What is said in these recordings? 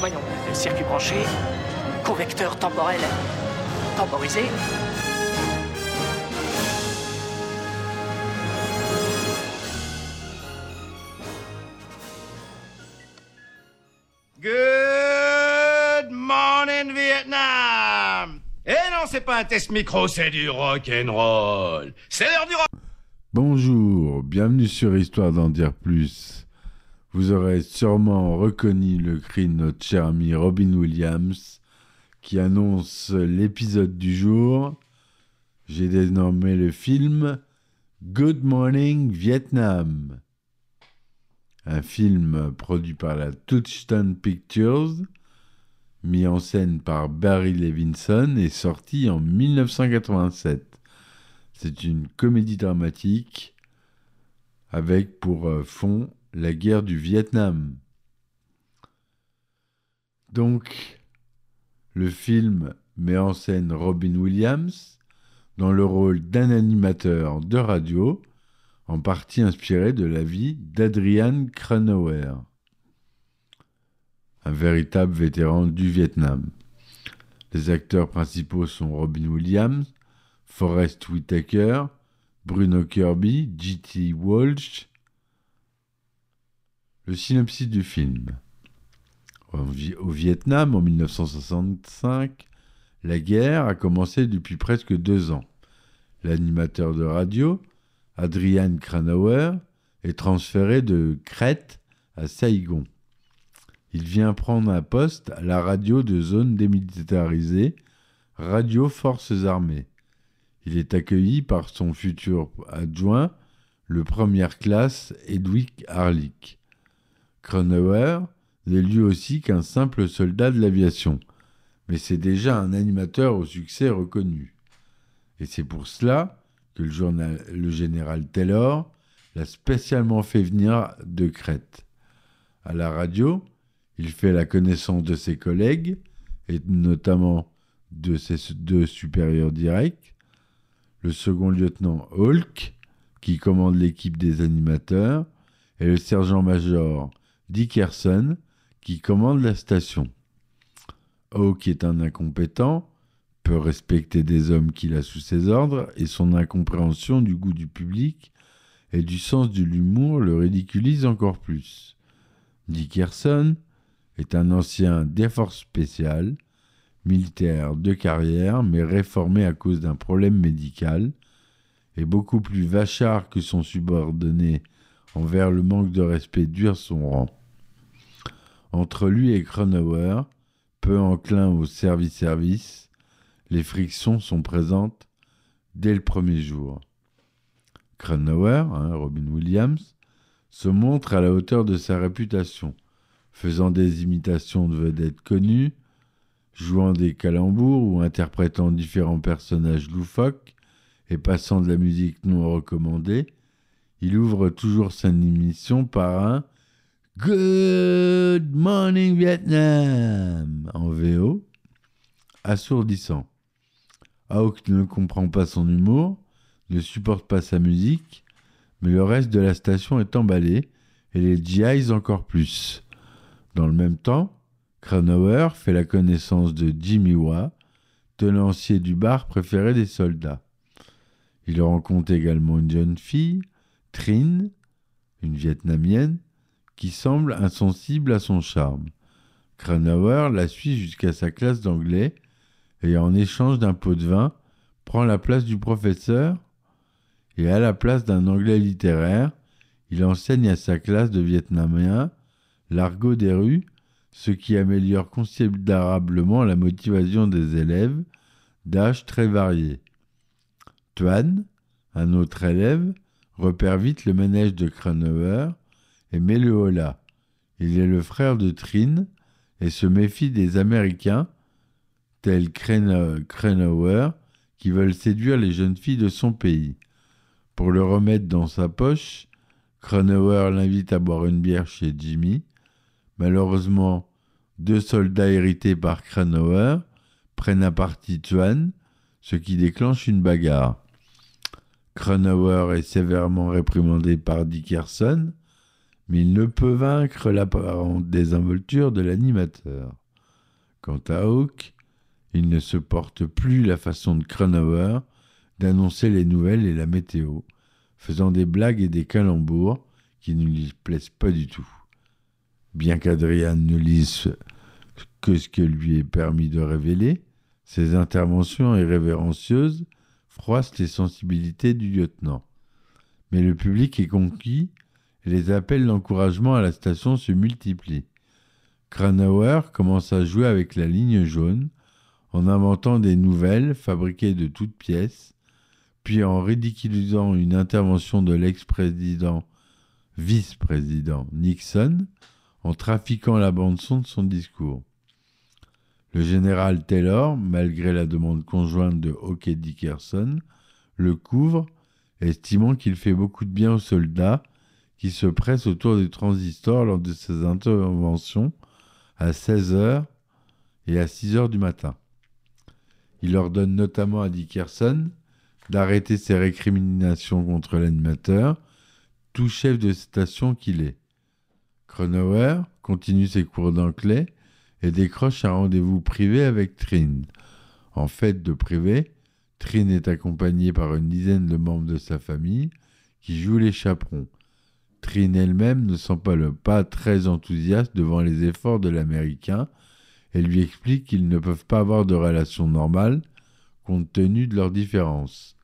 Voyons, circuit branché, convecteur temporel temporisé. Good morning Vietnam Eh non, c'est pas un test micro, c'est du rock and roll. C'est l'heure du rock. Bonjour, bienvenue sur Histoire d'en dire plus. Vous aurez sûrement reconnu le cri de notre cher ami Robin Williams qui annonce l'épisode du jour. J'ai dénommé le film Good Morning Vietnam. Un film produit par la Touchstone Pictures, mis en scène par Barry Levinson et sorti en 1987. C'est une comédie dramatique avec pour euh, fond la guerre du Vietnam. Donc, le film met en scène Robin Williams dans le rôle d'un animateur de radio, en partie inspiré de la vie d'Adrian Cranauer, un véritable vétéran du Vietnam. Les acteurs principaux sont Robin Williams, Forrest Whitaker, Bruno Kirby, G.T. Walsh. Le synopsis du film. Au Vietnam, en 1965, la guerre a commencé depuis presque deux ans. L'animateur de radio, Adrian Cranauer, est transféré de Crète à Saïgon. Il vient prendre un poste à la radio de zone démilitarisée, Radio Forces Armées. Il est accueilli par son futur adjoint, le première classe Edwig Harlick. Cronauer n'est lui aussi qu'un simple soldat de l'aviation, mais c'est déjà un animateur au succès reconnu. Et c'est pour cela que le, le général Taylor l'a spécialement fait venir de Crète. À la radio, il fait la connaissance de ses collègues, et notamment de ses deux supérieurs directs, le second lieutenant Hulk, qui commande l'équipe des animateurs, et le sergent-major Dickerson, qui commande la station. Hawk est un incompétent, peut respecter des hommes qu'il a sous ses ordres, et son incompréhension du goût du public et du sens de l'humour le ridiculise encore plus. Dickerson est un ancien des forces spéciales, militaire de carrière, mais réformé à cause d'un problème médical, et beaucoup plus vachard que son subordonné envers le manque de respect dure son rang. Entre lui et Cronauer, peu enclin au service-service, les frictions sont présentes dès le premier jour. Cronauer, hein, Robin Williams, se montre à la hauteur de sa réputation, faisant des imitations de vedettes connues, jouant des calembours ou interprétant différents personnages loufoques et passant de la musique non recommandée, il ouvre toujours sa émission par un Good Morning Vietnam en VO, assourdissant. Hawk ne comprend pas son humour, ne supporte pas sa musique, mais le reste de la station est emballé et les GIs encore plus. Dans le même temps, Cranauer fait la connaissance de Jimmy Wa, tenancier du bar préféré des soldats. Il rencontre également une jeune fille, Trin, une vietnamienne, qui semble insensible à son charme. Cranauer la suit jusqu'à sa classe d'anglais et en échange d'un pot de vin, prend la place du professeur et à la place d'un anglais littéraire, il enseigne à sa classe de vietnamiens l'argot des rues, ce qui améliore considérablement la motivation des élèves d'âge très variés. Tuan, un autre élève, repère vite le manège de Cranauer et met le holà. Il est le frère de Trin et se méfie des Américains, tels Cranauer, qui veulent séduire les jeunes filles de son pays. Pour le remettre dans sa poche, Cranauer l'invite à boire une bière chez Jimmy. Malheureusement, deux soldats hérités par Cranauer prennent à partie Tuan, ce qui déclenche une bagarre. Cranauer est sévèrement réprimandé par Dickerson, mais il ne peut vaincre l'apparente désinvolture de l'animateur. Quant à Hawk, il ne se porte plus la façon de Cranauer d'annoncer les nouvelles et la météo, faisant des blagues et des calembours qui ne lui plaisent pas du tout. Bien qu'Adrian ne lise que ce que lui est permis de révéler, ses interventions irrévérencieuses froissent les sensibilités du lieutenant. Mais le public est conquis et les appels d'encouragement à la station se multiplient. Cranauer commence à jouer avec la ligne jaune en inventant des nouvelles fabriquées de toutes pièces, puis en ridiculisant une intervention de l'ex-président, vice-président Nixon, en trafiquant la bande-son de son discours. Le général Taylor, malgré la demande conjointe de Hawke Dickerson, le couvre, estimant qu'il fait beaucoup de bien aux soldats qui se pressent autour du transistor lors de ses interventions à 16h et à 6h du matin. Il ordonne notamment à Dickerson d'arrêter ses récriminations contre l'animateur, tout chef de station qu'il est. Cronauer continue ses cours d'anglais et décroche un rendez-vous privé avec Trin. En fait de privé, Trin est accompagné par une dizaine de membres de sa famille qui jouent les chaperons. Trin elle-même ne sent pas le pas très enthousiaste devant les efforts de l'Américain et lui explique qu'ils ne peuvent pas avoir de relation normale compte tenu de leurs différences.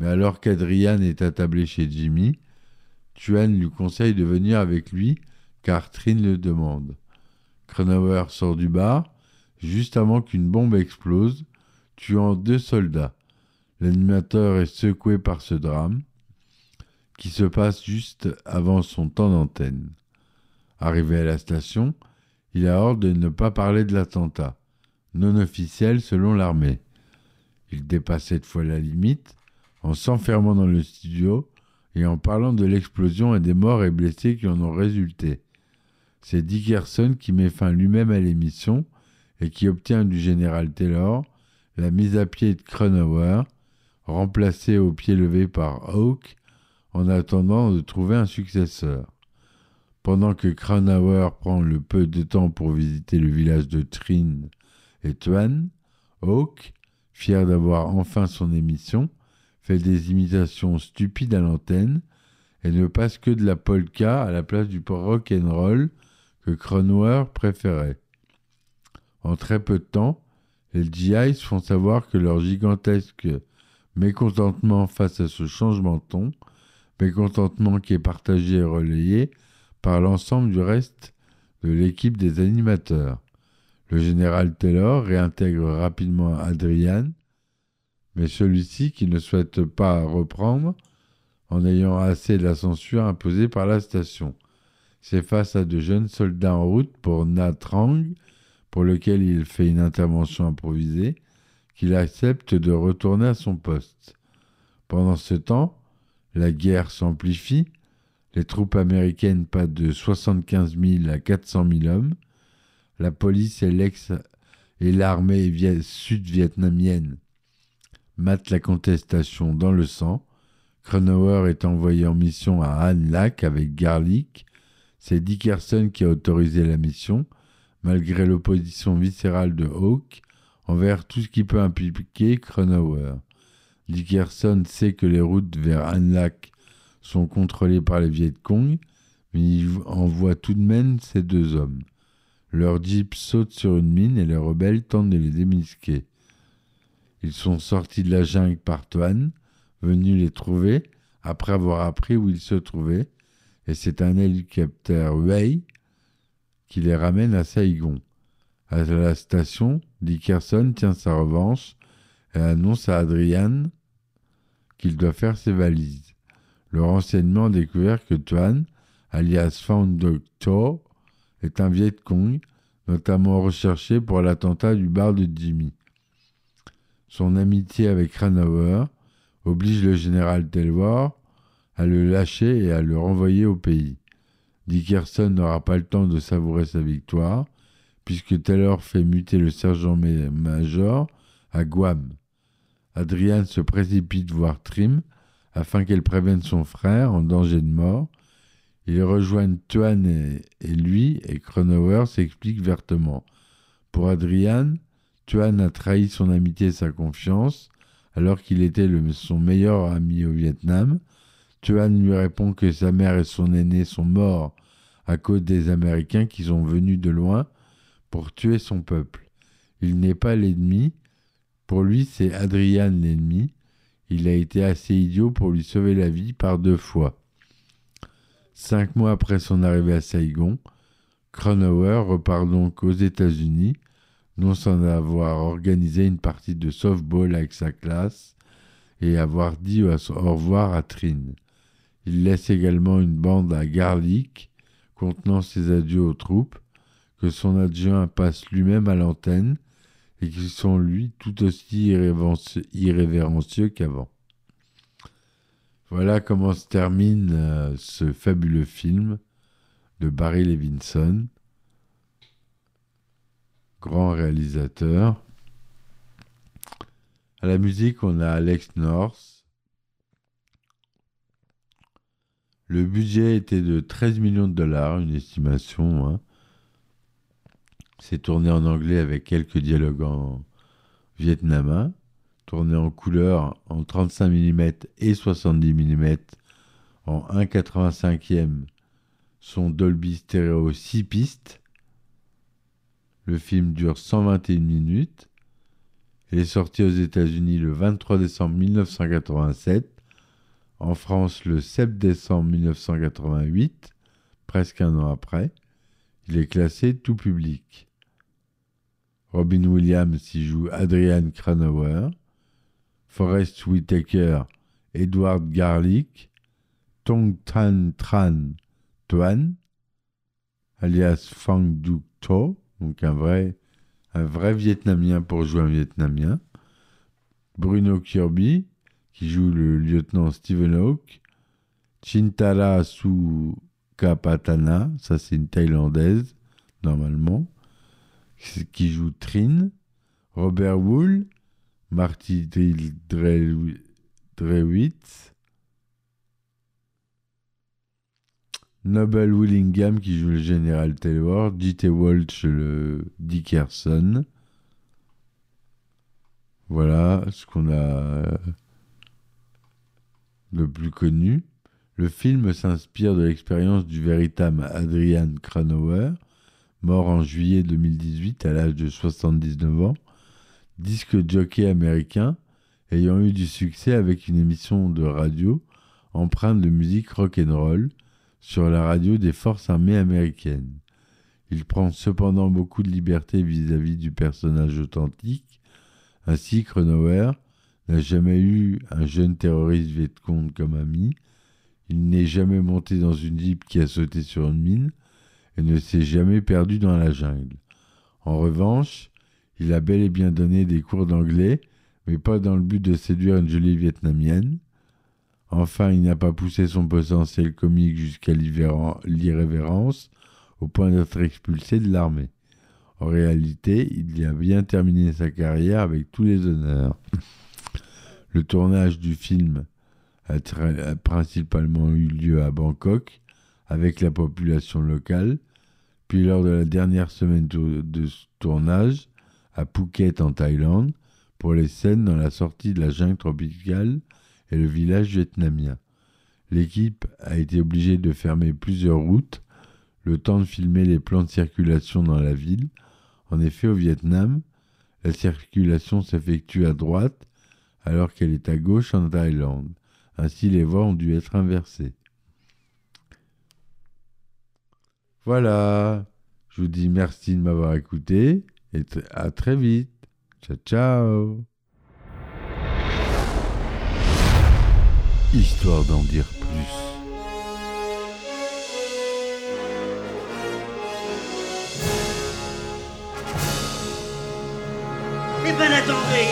Mais alors qu'Adrian est attablé chez Jimmy, Tuan lui conseille de venir avec lui car Trin le demande. Cronauer sort du bar juste avant qu'une bombe explose, tuant deux soldats. L'animateur est secoué par ce drame, qui se passe juste avant son temps d'antenne. Arrivé à la station, il a ordre de ne pas parler de l'attentat, non officiel selon l'armée. Il dépasse cette fois la limite en s'enfermant dans le studio et en parlant de l'explosion et des morts et blessés qui en ont résulté. C'est Dickerson qui met fin lui-même à l'émission et qui obtient du général Taylor la mise à pied de Cronauer, remplacé au pied levé par Hawke, en attendant de trouver un successeur. Pendant que Cronauer prend le peu de temps pour visiter le village de Trin et Tuan, Hawke, fier d'avoir enfin son émission, fait des imitations stupides à l'antenne et ne passe que de la polka à la place du rock and roll que Cronauer préférait. En très peu de temps, les GIs font savoir que leur gigantesque mécontentement face à ce changement de ton, mécontentement qui est partagé et relayé par l'ensemble du reste de l'équipe des animateurs. Le général Taylor réintègre rapidement Adrian, mais celui-ci, qui ne souhaite pas reprendre, en ayant assez de la censure imposée par la station. C'est face à de jeunes soldats en route pour Natrang, pour lequel il fait une intervention improvisée, qu'il accepte de retourner à son poste. Pendant ce temps, la guerre s'amplifie, les troupes américaines passent de 75 000 à 400 000 hommes, la police et l'armée sud-vietnamienne matent la contestation dans le sang. Cronauer est envoyé en mission à Han Lac avec Garlic, c'est Dickerson qui a autorisé la mission, malgré l'opposition viscérale de Hawke envers tout ce qui peut impliquer Cronauer. Dickerson sait que les routes vers Anlac sont contrôlées par les Viet Cong, mais il envoie tout de même ces deux hommes. Leur jeep saute sur une mine et les rebelles tentent de les démisquer. Ils sont sortis de la jungle par Toan, venus les trouver après avoir appris où ils se trouvaient, et c'est un hélicoptère Wei qui les ramène à Saigon. À la station, Dickerson tient sa revanche et annonce à Adrian qu'il doit faire ses valises. Le renseignement découvert que Tuan, alias Found Doctor, est un Viet Cong, notamment recherché pour l'attentat du bar de Jimmy. Son amitié avec Ranauer oblige le général Taylor à le lâcher et à le renvoyer au pays. Dickerson n'aura pas le temps de savourer sa victoire, puisque Taylor fait muter le sergent-major à Guam. Adrian se précipite voir Trim afin qu'elle prévienne son frère en danger de mort. Ils rejoignent Tuan et, lui, et Cronauer s'explique vertement. Pour Adrian, Tuan a trahi son amitié et sa confiance, alors qu'il était son meilleur ami au Vietnam. Tuan lui répond que sa mère et son aîné sont morts à cause des Américains qui sont venus de loin pour tuer son peuple. Il n'est pas l'ennemi. Pour lui, c'est Adrian l'ennemi. Il a été assez idiot pour lui sauver la vie par deux fois. Cinq mois après son arrivée à Saigon, Cronauer repart donc aux États-Unis, non sans avoir organisé une partie de softball avec sa classe et avoir dit au revoir à Trin. Il laisse également une bande à Garlic contenant ses adieux aux troupes, que son adjoint passe lui-même à l'antenne et qui sont lui tout aussi irrévérencieux, qu'avant. Voilà comment se termine euh, ce fabuleux film de Barry Levinson, grand réalisateur. À la musique, on a Alex North. Le budget était de 13 millions de dollars, une estimation. hein. C'est tourné en anglais avec quelques dialogues en vietnamien, tourné en couleur en 35 mm et 70 mm en 1,85e son Dolby Stereo 6 pistes. Le film dure 121 minutes. Il est sorti aux États-Unis le 23 décembre 1987, en France le 7 décembre 1988, presque un an après. Il est classé tout public. Robin Williams y joue Adrian Cranauer, Forrest Whitaker, Edward Garlic, Tong Tan Tran Tuan, alias Fang Duc To, donc un vrai, un vrai Vietnamien pour jouer un Vietnamien. Bruno Kirby, qui joue le lieutenant Stephen Hawke. Chintala Sukapatana, ça c'est une Thaïlandaise, normalement, qui joue Trin. Robert Wool, Marty Drewitz, Noble Willingham qui joue le général Taylor, J.T. Walsh le Dickerson. Voilà ce qu'on a euh, le plus connu. Le film s'inspire de l'expérience du véritable Adrian Cranauer, mort en juillet 2018 à l'âge de 79 ans, disque jockey américain ayant eu du succès avec une émission de radio empreinte de musique rock'n'roll sur la radio des forces armées américaines. Il prend cependant beaucoup de liberté vis-à-vis du personnage authentique. Ainsi, Cronauer n'a jamais eu un jeune terroriste Vietcong comme ami. Il n'est jamais monté dans une jeep qui a sauté sur une mine et ne s'est jamais perdu dans la jungle. En revanche, il a bel et bien donné des cours d'anglais, mais pas dans le but de séduire une jolie vietnamienne. Enfin, il n'a pas poussé son potentiel comique jusqu'à l'irrévérence, au point d'être expulsé de l'armée. En réalité, il a bien terminé sa carrière avec tous les honneurs. Le tournage du film a, principalement eu lieu à Bangkok, avec la population locale, puis lors de la dernière semaine de tournage, à Phuket en Thaïlande, pour les scènes dans la sortie de la jungle tropicale et le village vietnamien. L'équipe a été obligée de fermer plusieurs routes, le temps de filmer les plans de circulation dans la ville. En effet, au Vietnam, la circulation s'effectue à droite alors qu'elle est à gauche en Thaïlande. Ainsi, les voies ont dû être inversées. Voilà, je vous dis merci de m'avoir écouté et à très vite. Ciao, ciao histoire d'en dire plus. Eh ben attendez,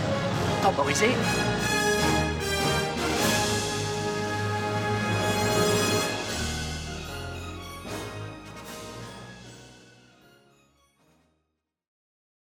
temporisé,